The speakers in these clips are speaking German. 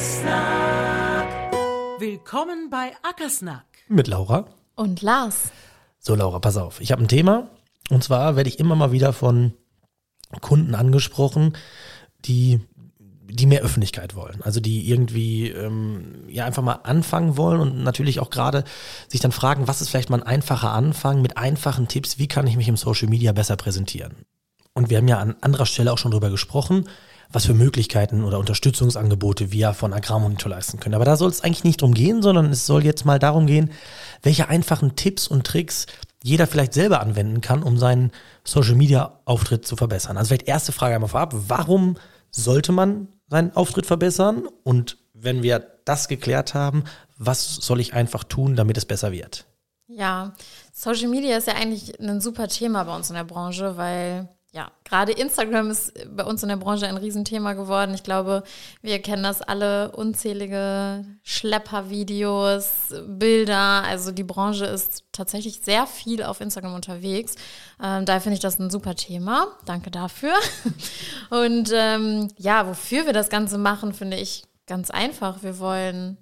Ackersnack. Willkommen bei Ackersnack. Mit Laura. Und Lars. So, Laura, pass auf. Ich habe ein Thema. Und zwar werde ich immer mal wieder von Kunden angesprochen, die, die mehr Öffentlichkeit wollen. Also die irgendwie ähm, ja einfach mal anfangen wollen und natürlich auch gerade sich dann fragen, was ist vielleicht mal ein einfacher Anfang mit einfachen Tipps, wie kann ich mich im Social Media besser präsentieren? Und wir haben ja an anderer Stelle auch schon drüber gesprochen, was für Möglichkeiten oder Unterstützungsangebote wir von Agrarmonitor leisten können. Aber da soll es eigentlich nicht drum gehen, sondern es soll jetzt mal darum gehen, welche einfachen Tipps und Tricks jeder vielleicht selber anwenden kann, um seinen Social Media Auftritt zu verbessern. Also vielleicht erste Frage einmal vorab, warum sollte man seinen Auftritt verbessern? Und wenn wir das geklärt haben, was soll ich einfach tun, damit es besser wird? Ja, Social Media ist ja eigentlich ein super Thema bei uns in der Branche, weil ja, gerade Instagram ist bei uns in der Branche ein Riesenthema geworden. Ich glaube, wir kennen das alle, unzählige Schleppervideos, Bilder. Also die Branche ist tatsächlich sehr viel auf Instagram unterwegs. Ähm, daher finde ich das ein super Thema. Danke dafür. Und ähm, ja, wofür wir das Ganze machen, finde ich ganz einfach. Wir wollen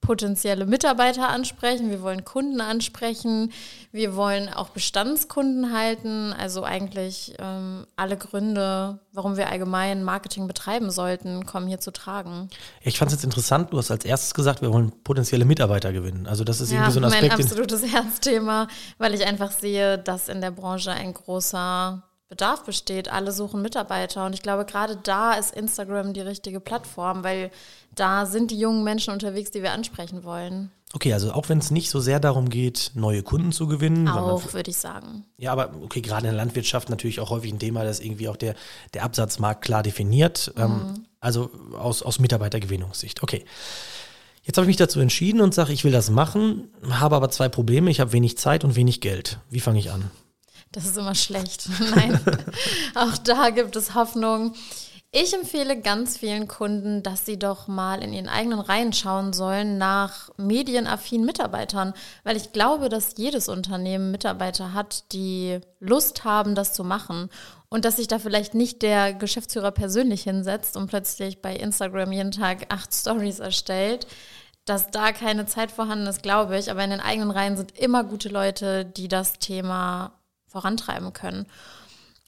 potenzielle Mitarbeiter ansprechen, wir wollen Kunden ansprechen, wir wollen auch Bestandskunden halten. Also eigentlich ähm, alle Gründe, warum wir allgemein Marketing betreiben sollten, kommen hier zu tragen. Ich fand es jetzt interessant, du hast als erstes gesagt, wir wollen potenzielle Mitarbeiter gewinnen. Also das ist ja, irgendwie so ein Aspekt. mein absolutes Herzthema, weil ich einfach sehe, dass in der Branche ein großer Bedarf besteht. Alle suchen Mitarbeiter. Und ich glaube, gerade da ist Instagram die richtige Plattform, weil da sind die jungen Menschen unterwegs, die wir ansprechen wollen. Okay, also auch wenn es nicht so sehr darum geht, neue Kunden zu gewinnen. Auch, würde ich sagen. Ja, aber okay, gerade in der Landwirtschaft natürlich auch häufig ein Thema, das irgendwie auch der, der Absatzmarkt klar definiert. Ähm, mhm. Ähm, also aus, aus Mitarbeitergewinnungssicht. Okay. Jetzt habe ich mich dazu entschieden und sage, ich will das machen, habe aber zwei Probleme. Ich habe wenig Zeit und wenig Geld. Wie fange ich an? Das ist immer schlecht. Nein, auch da gibt es Hoffnung. Ich empfehle ganz vielen Kunden, dass sie doch mal in ihren eigenen Reihen schauen sollen nach medienaffinen Mitarbeitern, weil ich glaube, dass jedes Unternehmen Mitarbeiter hat, die Lust haben, das zu machen und dass sich da vielleicht nicht der Geschäftsführer persönlich hinsetzt und plötzlich bei Instagram jeden Tag acht Stories erstellt. Dass da keine Zeit vorhanden ist, glaube ich, aber in den eigenen Reihen sind immer gute Leute, die das Thema vorantreiben können.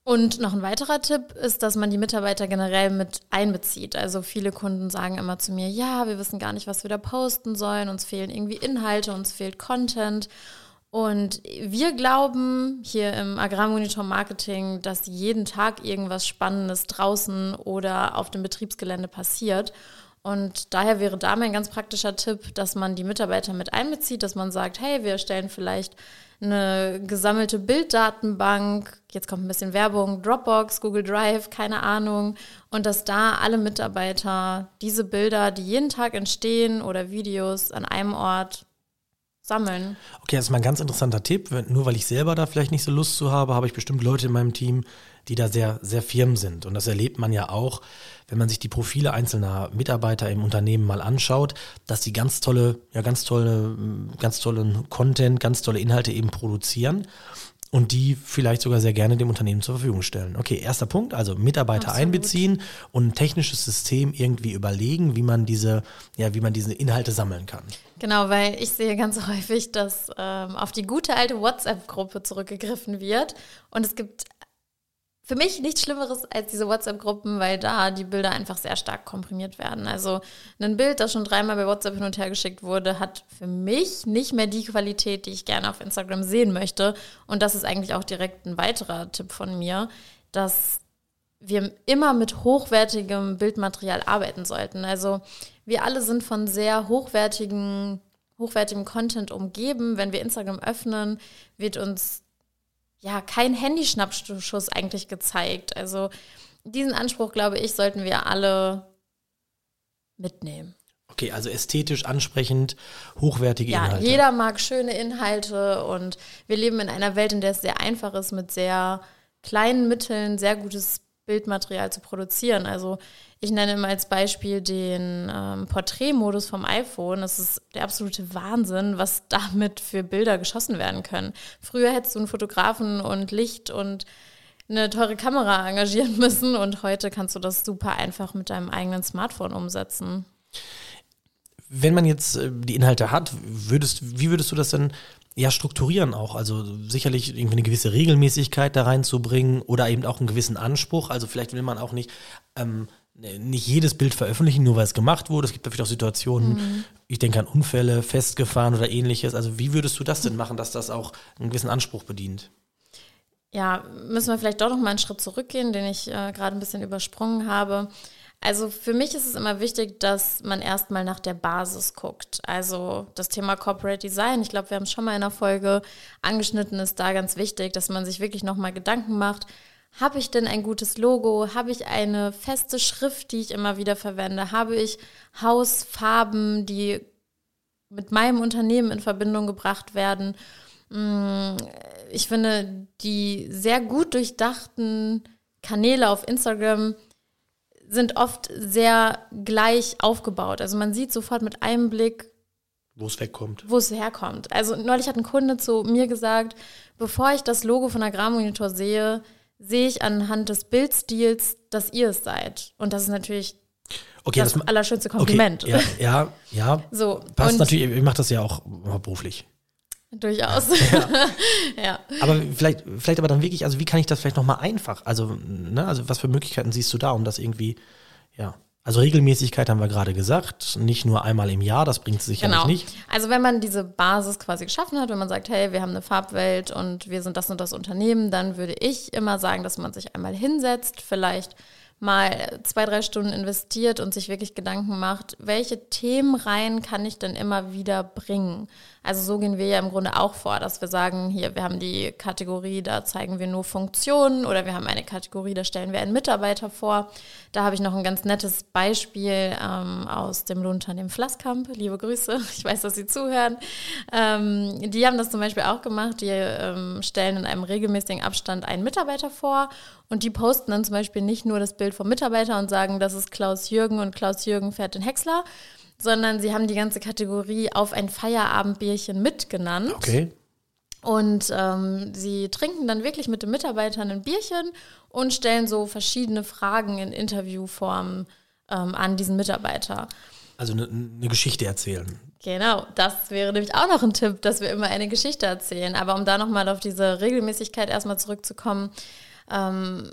Und noch ein weiterer Tipp ist, dass man die Mitarbeiter generell mit einbezieht. Also viele Kunden sagen immer zu mir, ja, wir wissen gar nicht, was wir da posten sollen, uns fehlen irgendwie Inhalte, uns fehlt Content. Und wir glauben hier im Agrarmonitor Marketing, dass jeden Tag irgendwas Spannendes draußen oder auf dem Betriebsgelände passiert. Und daher wäre da mein ganz praktischer Tipp, dass man die Mitarbeiter mit einbezieht, dass man sagt, hey, wir stellen vielleicht eine gesammelte Bilddatenbank, jetzt kommt ein bisschen Werbung, Dropbox, Google Drive, keine Ahnung, und dass da alle Mitarbeiter diese Bilder, die jeden Tag entstehen oder Videos an einem Ort sammeln. Okay, das ist mal ein ganz interessanter Tipp. Nur weil ich selber da vielleicht nicht so Lust zu habe, habe ich bestimmt Leute in meinem Team, die da sehr, sehr firm sind. Und das erlebt man ja auch, wenn man sich die Profile einzelner Mitarbeiter im Unternehmen mal anschaut, dass die ganz tolle, ja, ganz tolle, ganz tollen Content, ganz tolle Inhalte eben produzieren und die vielleicht sogar sehr gerne dem Unternehmen zur Verfügung stellen. Okay, erster Punkt, also Mitarbeiter Absolut. einbeziehen und ein technisches System irgendwie überlegen, wie man diese, ja, wie man diese Inhalte sammeln kann. Genau, weil ich sehe ganz häufig, dass ähm, auf die gute alte WhatsApp-Gruppe zurückgegriffen wird und es gibt für mich nichts Schlimmeres als diese WhatsApp-Gruppen, weil da die Bilder einfach sehr stark komprimiert werden. Also ein Bild, das schon dreimal bei WhatsApp hin und her geschickt wurde, hat für mich nicht mehr die Qualität, die ich gerne auf Instagram sehen möchte. Und das ist eigentlich auch direkt ein weiterer Tipp von mir, dass wir immer mit hochwertigem Bildmaterial arbeiten sollten. Also wir alle sind von sehr hochwertigen, hochwertigem Content umgeben. Wenn wir Instagram öffnen, wird uns ja kein Handyschnappschuss eigentlich gezeigt. Also diesen Anspruch, glaube ich, sollten wir alle mitnehmen. Okay, also ästhetisch ansprechend, hochwertige ja, Inhalte. Ja, jeder mag schöne Inhalte und wir leben in einer Welt, in der es sehr einfach ist, mit sehr kleinen Mitteln sehr gutes Bildmaterial zu produzieren. Also ich nenne immer als Beispiel den ähm, Porträtmodus vom iPhone. Das ist der absolute Wahnsinn, was damit für Bilder geschossen werden können. Früher hättest du einen Fotografen und Licht und eine teure Kamera engagieren müssen und heute kannst du das super einfach mit deinem eigenen Smartphone umsetzen. Wenn man jetzt äh, die Inhalte hat, würdest, wie würdest du das denn ja strukturieren auch? Also sicherlich irgendwie eine gewisse Regelmäßigkeit da reinzubringen oder eben auch einen gewissen Anspruch. Also vielleicht will man auch nicht ähm, nicht jedes Bild veröffentlichen, nur weil es gemacht wurde. Es gibt natürlich auch Situationen, mhm. ich denke an Unfälle, festgefahren oder ähnliches. Also wie würdest du das denn machen, dass das auch einen gewissen Anspruch bedient? Ja, müssen wir vielleicht doch noch mal einen Schritt zurückgehen, den ich äh, gerade ein bisschen übersprungen habe. Also für mich ist es immer wichtig, dass man erstmal nach der Basis guckt. Also das Thema Corporate Design, ich glaube, wir haben es schon mal in einer Folge angeschnitten, ist da ganz wichtig, dass man sich wirklich nochmal Gedanken macht. Habe ich denn ein gutes Logo? Habe ich eine feste Schrift, die ich immer wieder verwende? Habe ich Hausfarben, die mit meinem Unternehmen in Verbindung gebracht werden? Mm, ich finde, die sehr gut durchdachten Kanäle auf Instagram sind oft sehr gleich aufgebaut. Also man sieht sofort mit einem Blick, wo es wegkommt. Wo es herkommt. Also neulich hat ein Kunde zu mir gesagt, bevor ich das Logo von Agrarmonitor sehe, sehe ich anhand des Bildstils, dass ihr es seid. Und das ist natürlich okay, das, das allerschönste Kompliment. Okay, ja, ja, ja. So, passt natürlich, ich mache das ja auch beruflich. Durchaus. Ja. ja. Aber vielleicht, vielleicht aber dann wirklich, also wie kann ich das vielleicht nochmal einfach, also, ne, also was für Möglichkeiten siehst du da, um das irgendwie, ja. Also Regelmäßigkeit haben wir gerade gesagt, nicht nur einmal im Jahr, das bringt sicherlich genau. nicht. Also wenn man diese Basis quasi geschaffen hat, wenn man sagt, hey, wir haben eine Farbwelt und wir sind das und das Unternehmen, dann würde ich immer sagen, dass man sich einmal hinsetzt, vielleicht mal zwei, drei Stunden investiert und sich wirklich Gedanken macht, welche Themenreihen kann ich denn immer wieder bringen? Also so gehen wir ja im Grunde auch vor, dass wir sagen, hier, wir haben die Kategorie, da zeigen wir nur Funktionen oder wir haben eine Kategorie, da stellen wir einen Mitarbeiter vor. Da habe ich noch ein ganz nettes Beispiel ähm, aus dem Lohnunternehmen Flasskamp. Liebe Grüße, ich weiß, dass Sie zuhören. Ähm, die haben das zum Beispiel auch gemacht. Die ähm, stellen in einem regelmäßigen Abstand einen Mitarbeiter vor und die posten dann zum Beispiel nicht nur das Bild vom Mitarbeiter und sagen, das ist Klaus Jürgen und Klaus Jürgen fährt den Häcksler, sondern sie haben die ganze Kategorie auf ein Feierabendbierchen mitgenannt. Okay. Und ähm, sie trinken dann wirklich mit den Mitarbeitern ein Bierchen und stellen so verschiedene Fragen in Interviewform ähm, an diesen Mitarbeiter. Also eine ne Geschichte erzählen. Genau, das wäre nämlich auch noch ein Tipp, dass wir immer eine Geschichte erzählen. Aber um da nochmal auf diese Regelmäßigkeit erstmal zurückzukommen, ähm,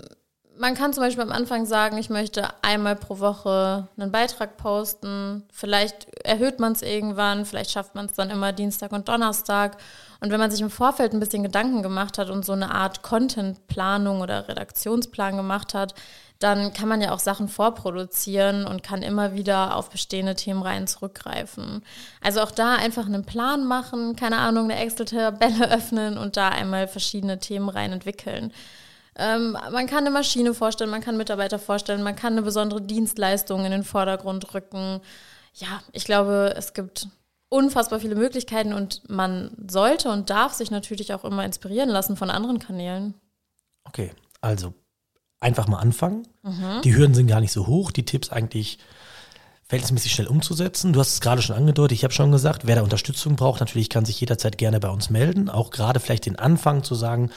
man kann zum Beispiel am Anfang sagen, ich möchte einmal pro Woche einen Beitrag posten. Vielleicht erhöht man es irgendwann, vielleicht schafft man es dann immer Dienstag und Donnerstag. Und wenn man sich im Vorfeld ein bisschen Gedanken gemacht hat und so eine Art Contentplanung oder Redaktionsplan gemacht hat, dann kann man ja auch Sachen vorproduzieren und kann immer wieder auf bestehende Themenreihen zurückgreifen. Also auch da einfach einen Plan machen, keine Ahnung, eine Excel-Tabelle öffnen und da einmal verschiedene Themenreihen entwickeln. Ähm, man kann eine Maschine vorstellen, man kann Mitarbeiter vorstellen, man kann eine besondere Dienstleistung in den Vordergrund rücken. Ja, ich glaube, es gibt unfassbar viele Möglichkeiten und man sollte und darf sich natürlich auch immer inspirieren lassen von anderen Kanälen. Okay, also einfach mal anfangen. Mhm. Die Hürden sind gar nicht so hoch, die Tipps eigentlich verhältnismäßig schnell umzusetzen. Du hast es gerade schon angedeutet, ich habe schon gesagt, wer da Unterstützung braucht, natürlich kann sich jederzeit gerne bei uns melden. Auch gerade vielleicht den Anfang zu sagen,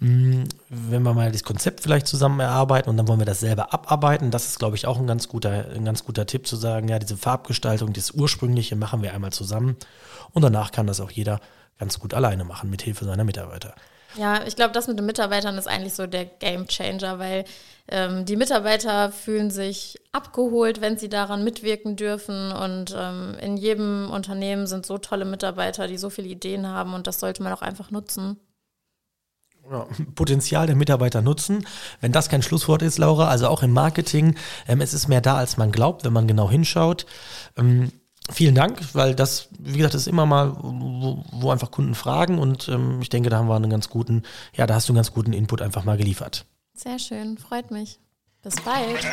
mh, hm, wenn wir mal das Konzept vielleicht zusammen erarbeiten und dann wollen wir das selber abarbeiten. Das ist, glaube ich, auch ein ganz guter, ein ganz guter Tipp zu sagen, ja, diese Farbgestaltung, das Ursprüngliche machen wir einmal zusammen und danach kann das auch jeder ganz gut alleine machen, mit Hilfe seiner Mitarbeiter. Ja, ich glaube, das mit den Mitarbeitern ist eigentlich so der Game Changer, weil ähm, die Mitarbeiter fühlen sich abgeholt, wenn sie daran mitwirken dürfen. Und ähm, in jedem Unternehmen sind so tolle Mitarbeiter, die so viele Ideen haben und das sollte man auch einfach nutzen. Potenzial der Mitarbeiter nutzen. Wenn das kein Schlusswort ist, Laura, also auch im Marketing, ähm, es ist mehr da, als man glaubt, wenn man genau hinschaut. Ähm, vielen Dank, weil das, wie gesagt, ist immer mal, wo, wo einfach Kunden fragen und ähm, ich denke, da haben wir einen ganz guten, ja, da hast du einen ganz guten Input einfach mal geliefert. Sehr schön, freut mich. Bis bald.